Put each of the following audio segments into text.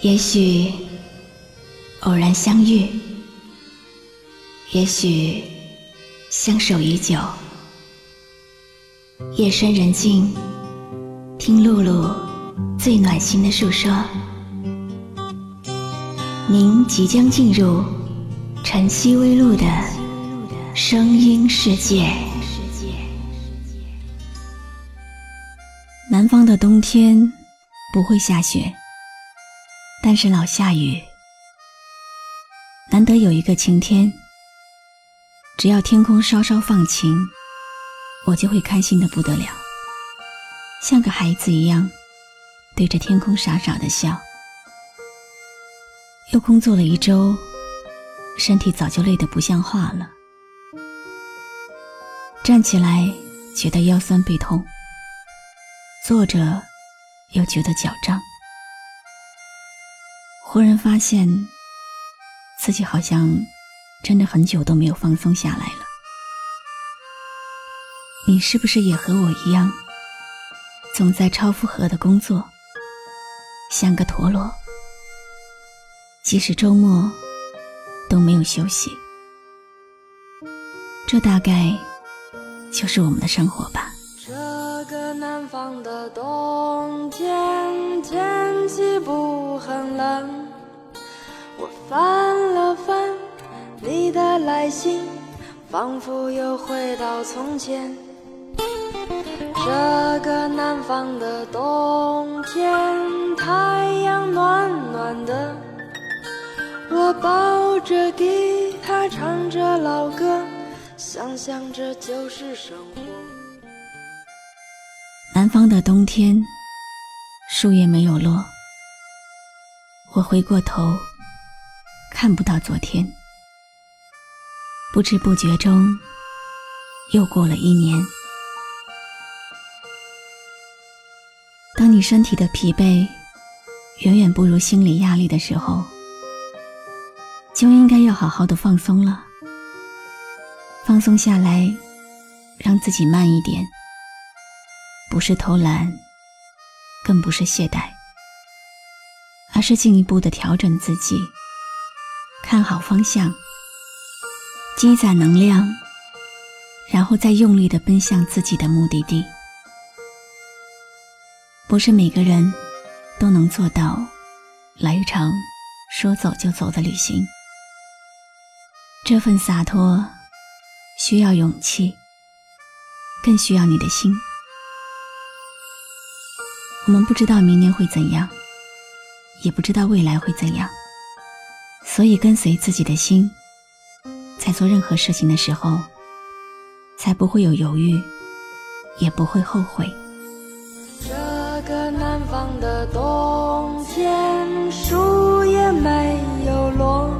也许偶然相遇，也许相守已久。夜深人静，听露露最暖心的诉说。您即将进入晨曦微露的声音世界。南方的冬天不会下雪。但是老下雨，难得有一个晴天。只要天空稍稍放晴，我就会开心的不得了，像个孩子一样，对着天空傻傻的笑。又工作了一周，身体早就累得不像话了，站起来觉得腰酸背痛，坐着又觉得脚胀。忽然发现，自己好像真的很久都没有放松下来了。你是不是也和我一样，总在超负荷的工作，像个陀螺，即使周末都没有休息？这大概就是我们的生活吧。这个南方的冬翻了翻你的来信，仿佛又回到从前。这个南方的冬天，太阳暖暖的，我抱着吉他唱着老歌，想想这就是生活。南方的冬天，树叶没有落，我回过头。看不到昨天，不知不觉中又过了一年。当你身体的疲惫远远不如心理压力的时候，就应该要好好的放松了。放松下来，让自己慢一点，不是偷懒，更不是懈怠，而是进一步的调整自己。看好方向，积攒能量，然后再用力的奔向自己的目的地。不是每个人都能做到来一场说走就走的旅行。这份洒脱需要勇气，更需要你的心。我们不知道明年会怎样，也不知道未来会怎样。所以，跟随自己的心，在做任何事情的时候，才不会有犹豫，也不会后悔。这个南方的冬天，树也没有落，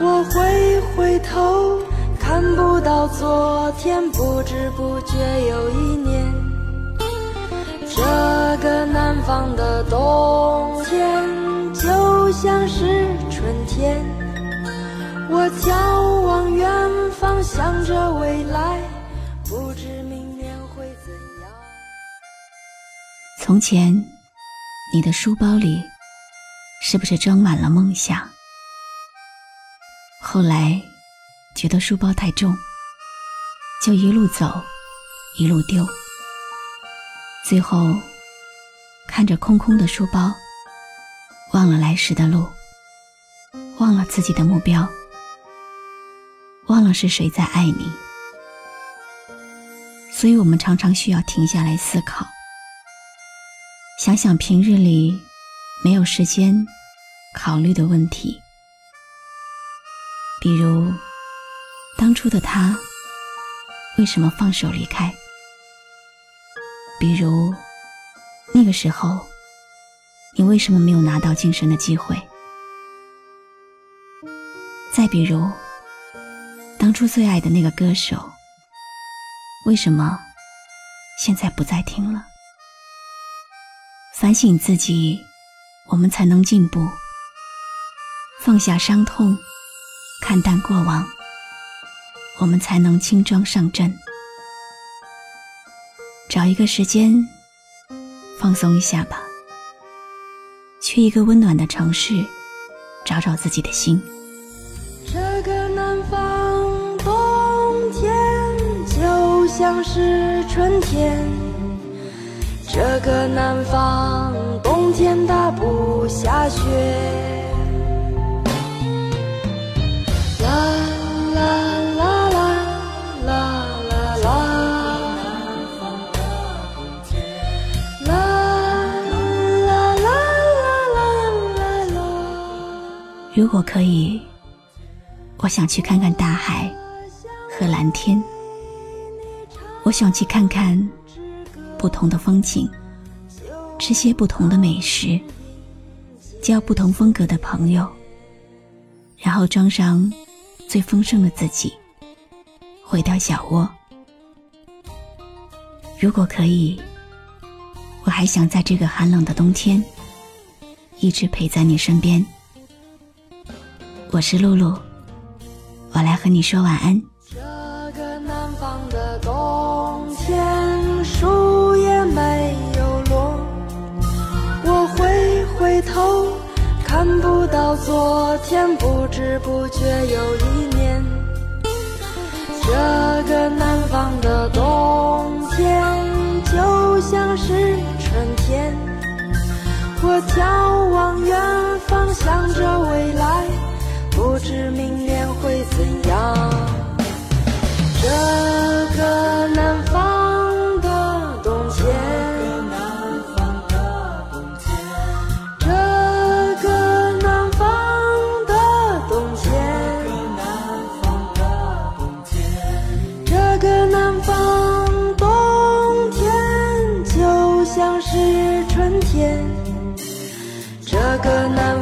我回回头，看不到昨天，不知不觉又一年。这个南方的眺望远方，想着未来，不知明年会怎样。从前，你的书包里是不是装满了梦想？后来，觉得书包太重，就一路走，一路丢，最后看着空空的书包，忘了来时的路。忘了自己的目标，忘了是谁在爱你，所以我们常常需要停下来思考，想想平日里没有时间考虑的问题，比如当初的他为什么放手离开，比如那个时候你为什么没有拿到晋升的机会。再比如，当初最爱的那个歌手，为什么现在不再听了？反省自己，我们才能进步。放下伤痛，看淡过往，我们才能轻装上阵。找一个时间，放松一下吧。去一个温暖的城市，找找自己的心。像是春天，这个南方冬天它不下雪。如果可以，我想去看看大海和蓝天。我想去看看不同的风景，吃些不同的美食，交不同风格的朋友，然后装上最丰盛的自己，回到小窝。如果可以，我还想在这个寒冷的冬天，一直陪在你身边。我是露露，我来和你说晚安。这个南方的冬天，树叶没有落，我回回头，看不到昨天，不知不觉又一年。这个南